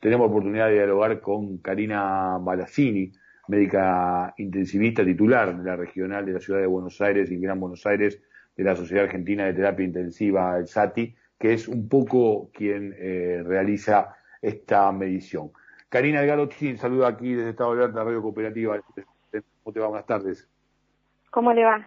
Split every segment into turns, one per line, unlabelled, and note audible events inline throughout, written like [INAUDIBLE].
tenemos oportunidad de dialogar con Karina Balassini, médica intensivista titular de la regional de la ciudad de Buenos Aires y Gran Buenos Aires de la Sociedad Argentina de Terapia Intensiva, el SATI, que es un poco quien eh, realiza esta medición. Karina Galotín, saluda aquí desde Estado de Alerta, Radio Cooperativa. ¿Cómo te va? Buenas tardes.
¿Cómo le va?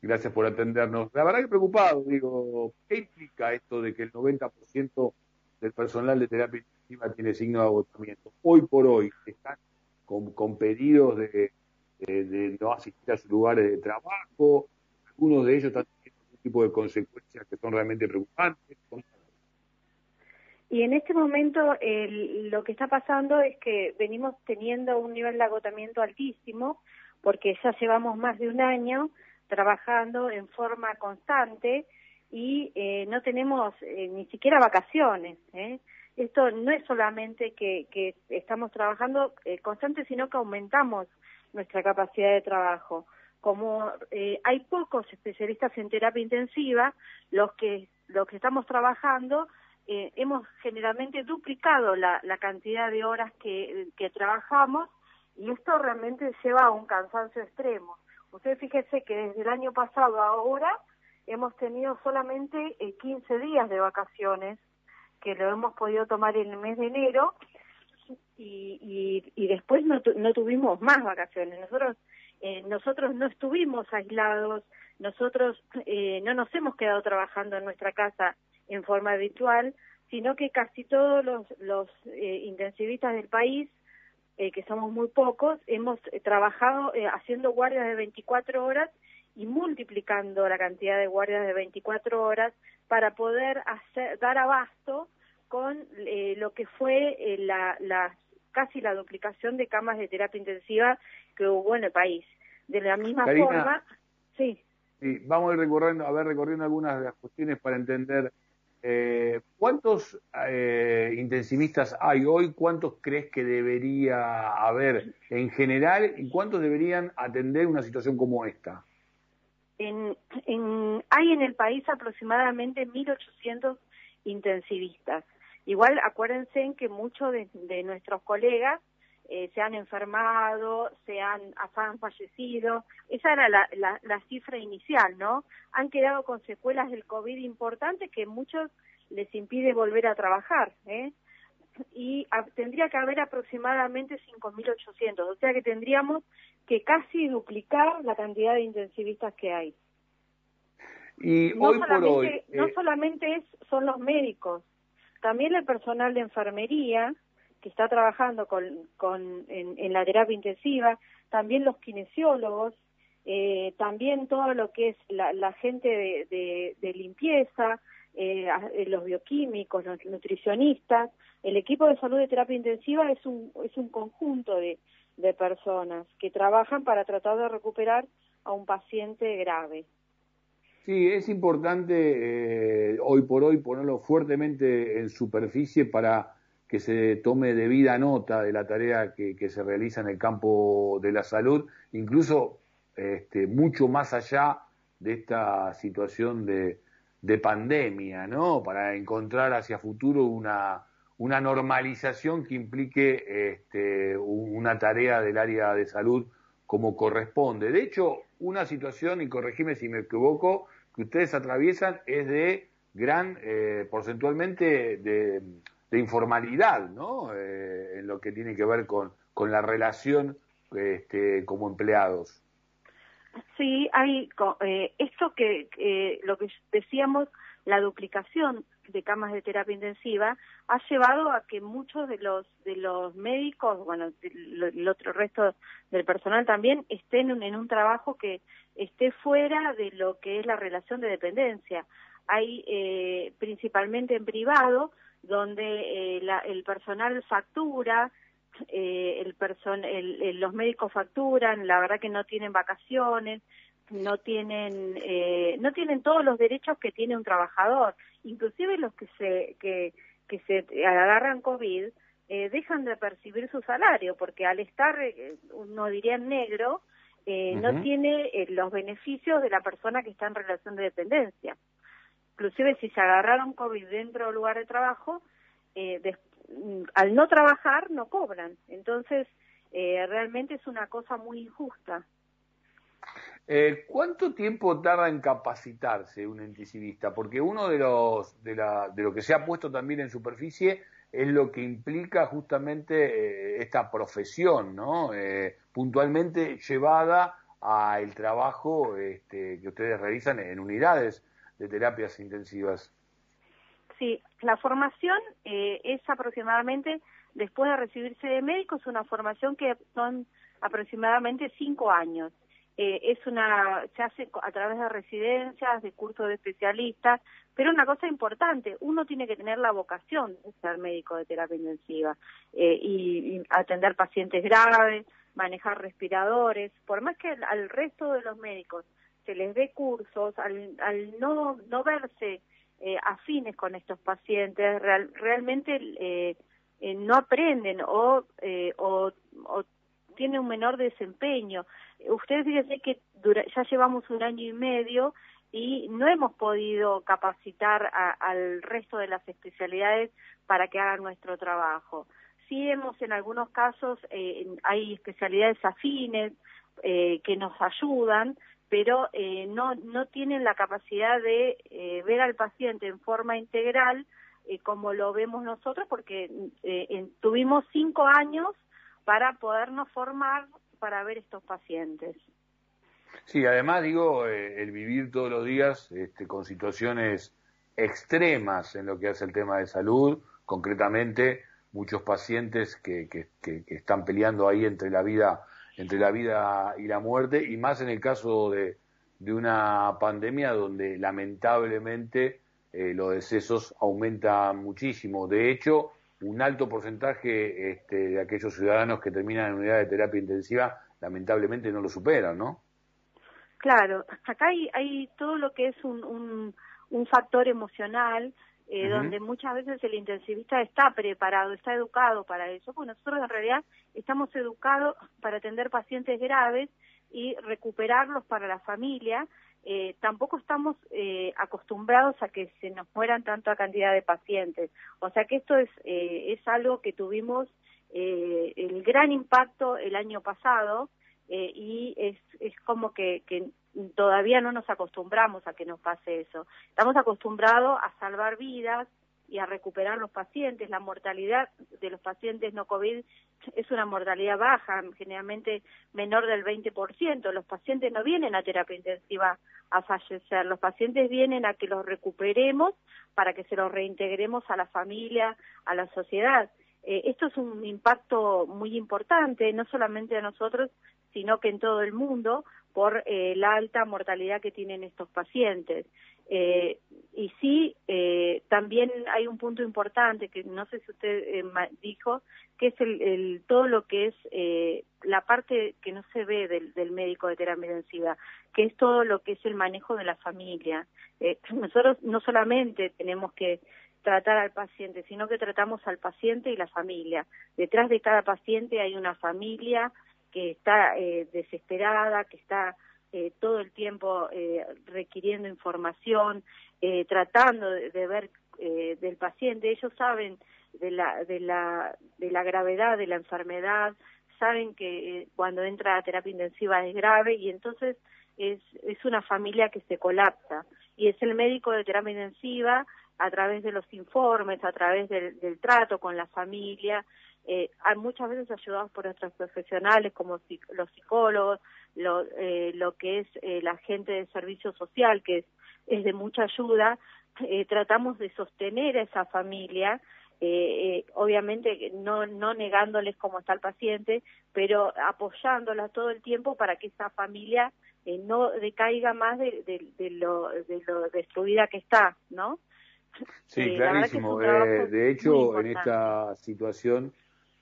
Gracias por atendernos. La verdad que preocupado, digo, ¿qué implica esto de que el 90% del personal de terapia tiene signo de agotamiento? Hoy por hoy están con, pedidos de, no asistir a sus lugares de trabajo, algunos de ellos están teniendo algún tipo de consecuencias que son realmente preocupantes.
Y en este momento lo que está pasando es que venimos teniendo un nivel de agotamiento altísimo porque ya llevamos más de un año trabajando en forma constante y eh, no tenemos eh, ni siquiera vacaciones. ¿eh? Esto no es solamente que, que estamos trabajando eh, constante, sino que aumentamos nuestra capacidad de trabajo. Como eh, hay pocos especialistas en terapia intensiva, los que, los que estamos trabajando eh, hemos generalmente duplicado la, la cantidad de horas que, trabajamos y esto realmente lleva a un cansancio extremo. Usted fíjese que desde el año pasado a ahora hemos tenido solamente 15 eh, días de vacaciones, que lo hemos podido tomar en el mes de enero, y, y, después no, no tuvimos más vacaciones. Nosotros, eh, nosotros no estuvimos aislados, nosotros eh, no nos hemos quedado trabajando en nuestra casa en forma habitual, sino que casi todos los, los eh, intensivistas del país, eh, que somos muy pocos, hemos eh, trabajado haciendo guardias de 24 horas y multiplicando la cantidad de guardias de 24 horas para poder hacer, dar abasto con lo que fue la, la, casi la duplicación de camas de terapia intensiva que hubo en el país. De la misma forma, sí.
Sí, vamos a ir recorriendo, a ver, recorriendo algunas de las cuestiones para entender eh, ¿Cuántos eh, intensivistas hay hoy? ¿Cuántos crees que debería haber en general? ¿Y cuántos deberían atender una situación como esta?
En, hay en el país aproximadamente 1.800 intensivistas. Igual acuérdense en que muchos de, nuestros colegas eh, se han enfermado, se han, han fallecido. Esa era la, la, cifra inicial, ¿no? Han quedado con secuelas del COVID importantes que muchos les impide volver a trabajar, ¿eh? Y tendría que haber aproximadamente 5.800, o sea que tendríamos que casi duplicar la cantidad de intensivistas que hay.
Y no hoy por hoy,
no eh, solamente es, son los médicos, también el personal de enfermería, que está trabajando con, con, en, la terapia intensiva, también los kinesiólogos, eh, también todo lo que es la, la gente de, de, limpieza, eh, eh, los bioquímicos, los nutricionistas. El equipo de salud de terapia intensiva es un, es un conjunto de, de personas que trabajan para tratar de recuperar a un paciente grave.
Sí, es importante eh, hoy por hoy ponerlo fuertemente en superficie para que se tome debida nota de la tarea que, se realiza en el campo de la salud, incluso este, mucho más allá de esta situación de, de pandemia, ¿no? Para encontrar hacia futuro una, una normalización que implique este, una tarea del área de salud como corresponde. De hecho, una situación, y corregime si me equivoco, que ustedes atraviesan es de gran, eh, porcentualmente, de informalidad, ¿no? Eh, en lo que tiene que ver con, con la relación este, como empleados.
Sí, hay eh, esto que eh, lo que decíamos, la duplicación de camas de terapia intensiva ha llevado a que muchos de los de los médicos, bueno, el otro resto del personal también estén en un trabajo que esté fuera de lo que es la relación de dependencia. Hay eh, principalmente en privado donde eh, el personal factura, eh, el person el, los médicos facturan, la verdad que no tienen vacaciones, no tienen eh, no tienen todos los derechos que tiene un trabajador, inclusive los que se que, que se agarran covid eh, dejan de percibir su salario porque al estar eh, uno diría en negro eh, no tiene los beneficios de la persona que está en relación de dependencia. Inclusive si se agarraron COVID dentro del lugar de trabajo, eh, al no trabajar no cobran. Entonces, eh, realmente es una cosa muy injusta.
Eh, ¿Cuánto tiempo tarda en capacitarse un intensivista? Porque uno de los de, la, de lo que se ha puesto también en superficie es lo que implica justamente esta profesión, ¿no? puntualmente llevada al trabajo este, que ustedes realizan en unidades de terapias intensivas.
Sí, la formación eh, es aproximadamente, después de recibirse de médico, es una formación que son aproximadamente cinco años. Eh, es una, se hace a través de residencias, de cursos de especialistas, pero una cosa importante, uno tiene que tener la vocación de ser médico de terapia intensiva eh, y, atender pacientes graves, manejar respiradores, por más que al resto de los médicos se les dé cursos, al, al no, no verse eh, afines con estos pacientes, realmente eh, eh, no aprenden o, eh, o, o tienen un menor desempeño. Ustedes fíjense que ya llevamos un año y medio y no hemos podido capacitar al resto de las especialidades para que hagan nuestro trabajo. Sí hemos en algunos casos, hay especialidades afines que nos ayudan, pero eh, no, no tienen la capacidad de eh, ver al paciente en forma integral eh, como lo vemos nosotros, porque eh, tuvimos cinco años para podernos formar para ver estos pacientes.
Sí, además digo, el vivir todos los días este, con situaciones extremas en lo que hace el tema de salud, concretamente muchos pacientes que, que están peleando ahí entre la vida entre la vida y la muerte, y más en el caso de, una pandemia donde lamentablemente eh, los decesos aumentan muchísimo. De hecho, un alto porcentaje este, de aquellos ciudadanos que terminan en unidad de terapia intensiva lamentablemente no lo superan, ¿no?
Claro, acá hay, hay todo lo que es un, un factor emocional, eh, donde muchas veces el intensivista está preparado, está educado para eso. Pues nosotros en realidad estamos educados para atender pacientes graves y recuperarlos para la familia. Eh, tampoco estamos eh, acostumbrados a que se nos mueran tanta cantidad de pacientes. O sea que esto es, eh, es algo que tuvimos eh, el gran impacto el año pasado y es, es como que, que todavía no nos acostumbramos a que nos pase eso. Estamos acostumbrados a salvar vidas y a recuperar los pacientes. La mortalidad de los pacientes no COVID es una mortalidad baja, generalmente menor del 20%. Los pacientes no vienen a terapia intensiva a fallecer, los pacientes vienen a que los recuperemos para que se los reintegremos a la familia, a la sociedad. Eh, esto es un impacto muy importante, no solamente a nosotros, sino que en todo el mundo, por eh, la alta mortalidad que tienen estos pacientes. Eh, y sí, eh, también hay un punto importante que no sé si usted eh, dijo, que es el, todo lo que es eh, la parte que no se ve del, del, médico de terapia intensiva, que es todo lo que es el manejo de la familia. Eh, [CLEARS THROAT] nosotros no solamente tenemos que tratar al paciente, sino que tratamos al paciente y la familia. Detrás de cada paciente hay una familia, que está eh, desesperada, que está eh, todo el tiempo eh, requiriendo información, eh, tratando de, de ver eh, del paciente. Ellos saben de la, de, la, de la gravedad de la enfermedad, saben que eh, cuando entra a terapia intensiva es grave y entonces es, es una familia que se colapsa. Y es el médico de terapia intensiva a través de los informes, a través del, del trato con la familia, eh, muchas veces ayudados por nuestros profesionales como los psicólogos, lo, eh, lo que es eh, la gente de servicio social, que es, es de mucha ayuda, eh, tratamos de sostener a esa familia, eh, obviamente no, no negándoles cómo está el paciente, pero apoyándola todo el tiempo para que esa familia eh, no decaiga más de, de, de, lo, de lo destruida que está, ¿no?
Sí, clarísimo. Eh, de hecho, en esta situación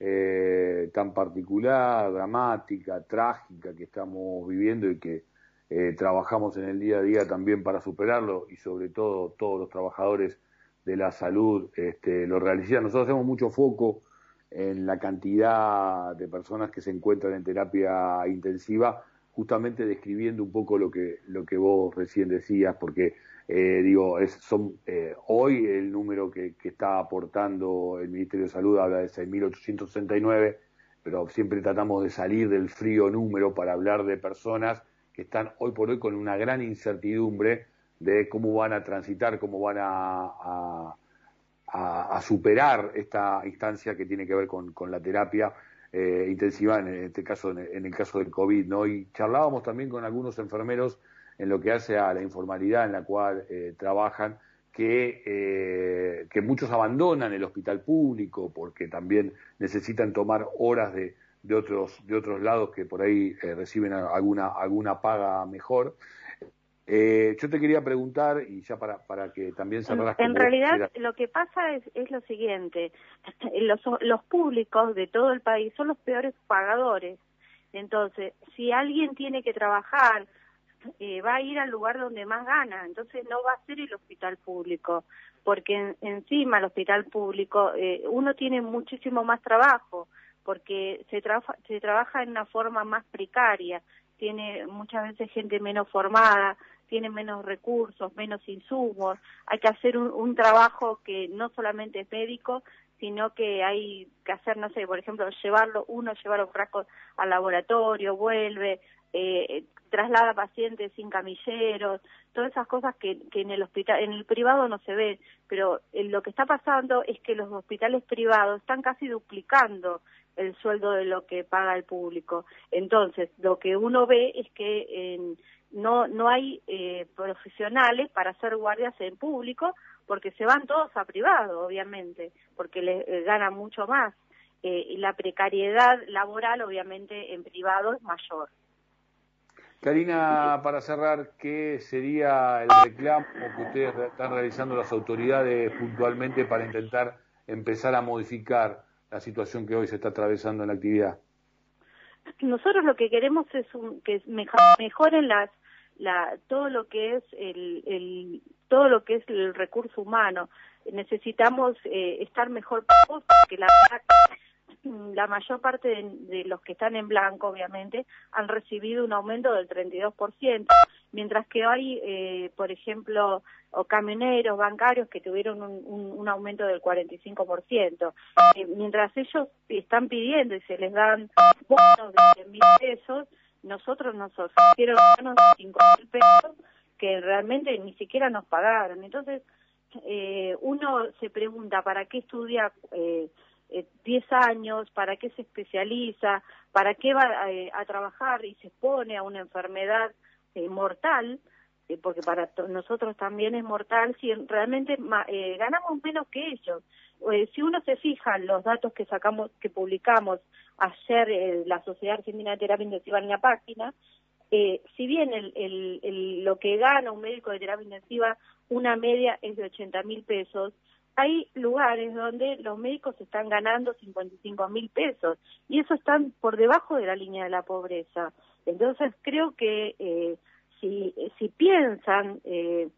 eh, tan particular, dramática, trágica que estamos viviendo y que eh, trabajamos en el día a día también para superarlo y sobre todo todos los trabajadores de la salud este, lo realizan. Nosotros hacemos mucho foco en la cantidad de personas que se encuentran en terapia intensiva, justamente describiendo un poco lo que, lo que vos recién decías, porque Eh, digo, es, son eh, hoy el número que, que, está aportando el Ministerio de Salud habla de 6.869, pero siempre tratamos de salir del frío número para hablar de personas que están hoy por hoy con una gran incertidumbre de cómo van a transitar, cómo van a, a, superar esta instancia que tiene que ver con, con la terapia eh, intensiva, en este caso, en el, caso del COVID, ¿no? Y charlábamos también con algunos enfermeros en lo que hace a la informalidad en la cual eh, trabajan, que, eh, que muchos abandonan el hospital público porque también necesitan tomar horas de, de otros, de otros lados que por ahí eh, reciben alguna, alguna paga mejor. Eh, yo te quería preguntar, y ya para, para que también
cerraras... En, realidad lo que pasa es, es lo siguiente, [CLEARS THROAT] los, los públicos de todo el país son los peores pagadores. Entonces, si alguien tiene que trabajar, eh, va a ir al lugar donde más gana, entonces no va a ser el hospital público, porque encima el hospital público eh, uno tiene muchísimo más trabajo, porque se, se trabaja en una forma más precaria, tiene muchas veces gente menos formada, tiene menos recursos, menos insumos, hay que hacer un, un trabajo que no solamente es médico, sino que hay que hacer, no sé, por ejemplo, llevarlo, uno lleva los frascos al laboratorio, vuelve, eh, traslada pacientes sin camilleros, todas esas cosas que, en el hospital, en el privado no se ven, pero eh, lo que está pasando es que los hospitales privados están casi duplicando el sueldo de lo que paga el público. Entonces, lo que uno ve es que no, no hay eh, profesionales para hacer guardias en público porque se van todos a privado, obviamente, porque les eh, ganan mucho más. Eh, y la precariedad laboral, obviamente, en privado es mayor.
Karina, para cerrar, ¿qué sería el reclamo que ustedes están realizando las autoridades puntualmente para intentar empezar a modificar la situación que hoy se está atravesando en la actividad?
Nosotros lo que queremos es que mejoren las, la, todo lo que es el, todo lo que es el recurso humano. Necesitamos eh, estar mejor porque la la mayor parte de, los que están en blanco, obviamente, han recibido un aumento del 32%, mientras que hay, eh, por ejemplo, o camioneros, bancarios que tuvieron un, aumento del 45%. Eh, mientras ellos están pidiendo y se les dan bonos de 100 mil pesos, nosotros nos ofrecieron bonos de 5 mil pesos que realmente ni siquiera nos pagaron. Entonces, eh, uno se pregunta, ¿para qué estudia? Eh, 10 eh, años, para qué se especializa, para qué va eh, a, trabajar y se expone a una enfermedad eh, mortal, porque para nosotros también es mortal, si realmente ganamos menos que ellos. si uno se fija en los datos que sacamos, que publicamos ayer la Sociedad Argentina de Terapia Intensiva en la página, si bien el, el, lo que gana un médico de terapia intensiva, una media es de 80 mil pesos, hay lugares donde los médicos están ganando 55 mil pesos y eso están por debajo de la línea de la pobreza. Entonces creo que eh, si, si piensan eh,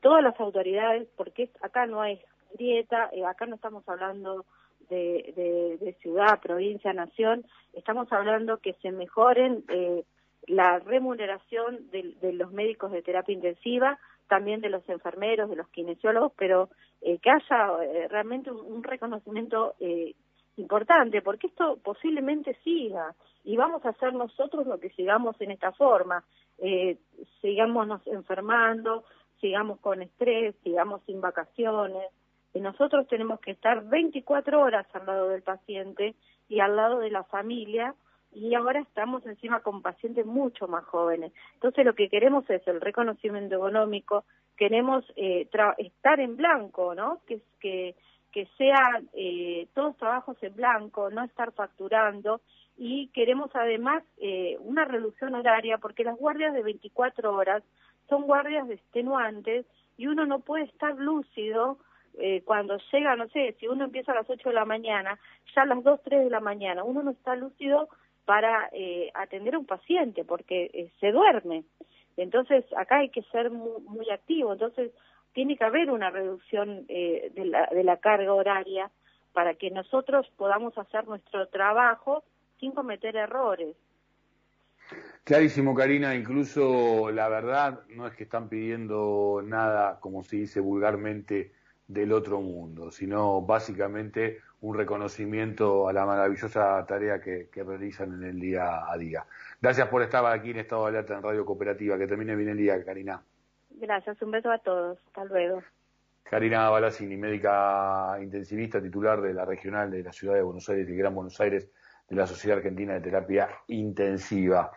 todas las autoridades, porque acá no hay dieta, eh, acá no estamos hablando de, de, ciudad, provincia, nación, estamos hablando que se mejoren eh, la remuneración de los médicos de terapia intensiva, también de los enfermeros, de los kinesiólogos, pero eh, que haya eh, realmente un, reconocimiento eh, importante, porque esto posiblemente siga y vamos a hacer nosotros lo que sigamos en esta forma, eh, sigamos enfermando, sigamos con estrés, sigamos sin vacaciones. Nosotros tenemos que estar 24 horas al lado del paciente y al lado de la familia y ahora estamos encima con pacientes mucho más jóvenes. Entonces lo que queremos es el reconocimiento económico, queremos eh, estar en blanco, ¿no? Que, que, que sean eh, todos trabajos en blanco, no estar facturando y queremos además eh, una reducción horaria porque las guardias de 24 horas son guardias extenuantes y uno no puede estar lúcido eh, cuando llega, no sé, si uno empieza a las 8 de la mañana, ya a las 2, 3 de la mañana, uno no está lúcido para eh, atender a un paciente porque eh, se duerme. Entonces, acá hay que ser muy, activo. Entonces, tiene que haber una reducción eh, de, la, de la carga horaria para que nosotros podamos hacer nuestro trabajo sin cometer errores.
Clarísimo, Karina, incluso la verdad no es que están pidiendo nada, como se dice vulgarmente, del otro mundo, sino básicamente un reconocimiento a la maravillosa tarea que, realizan en el día a día. Gracias por estar aquí en Estado de Alerta en Radio Cooperativa. Que termine bien el día, Karina.
Gracias, un beso a todos. Hasta luego.
Karina Balasini, médica intensivista titular de la regional de la ciudad de Buenos Aires y Gran Buenos Aires de la Sociedad Argentina de Terapia Intensiva.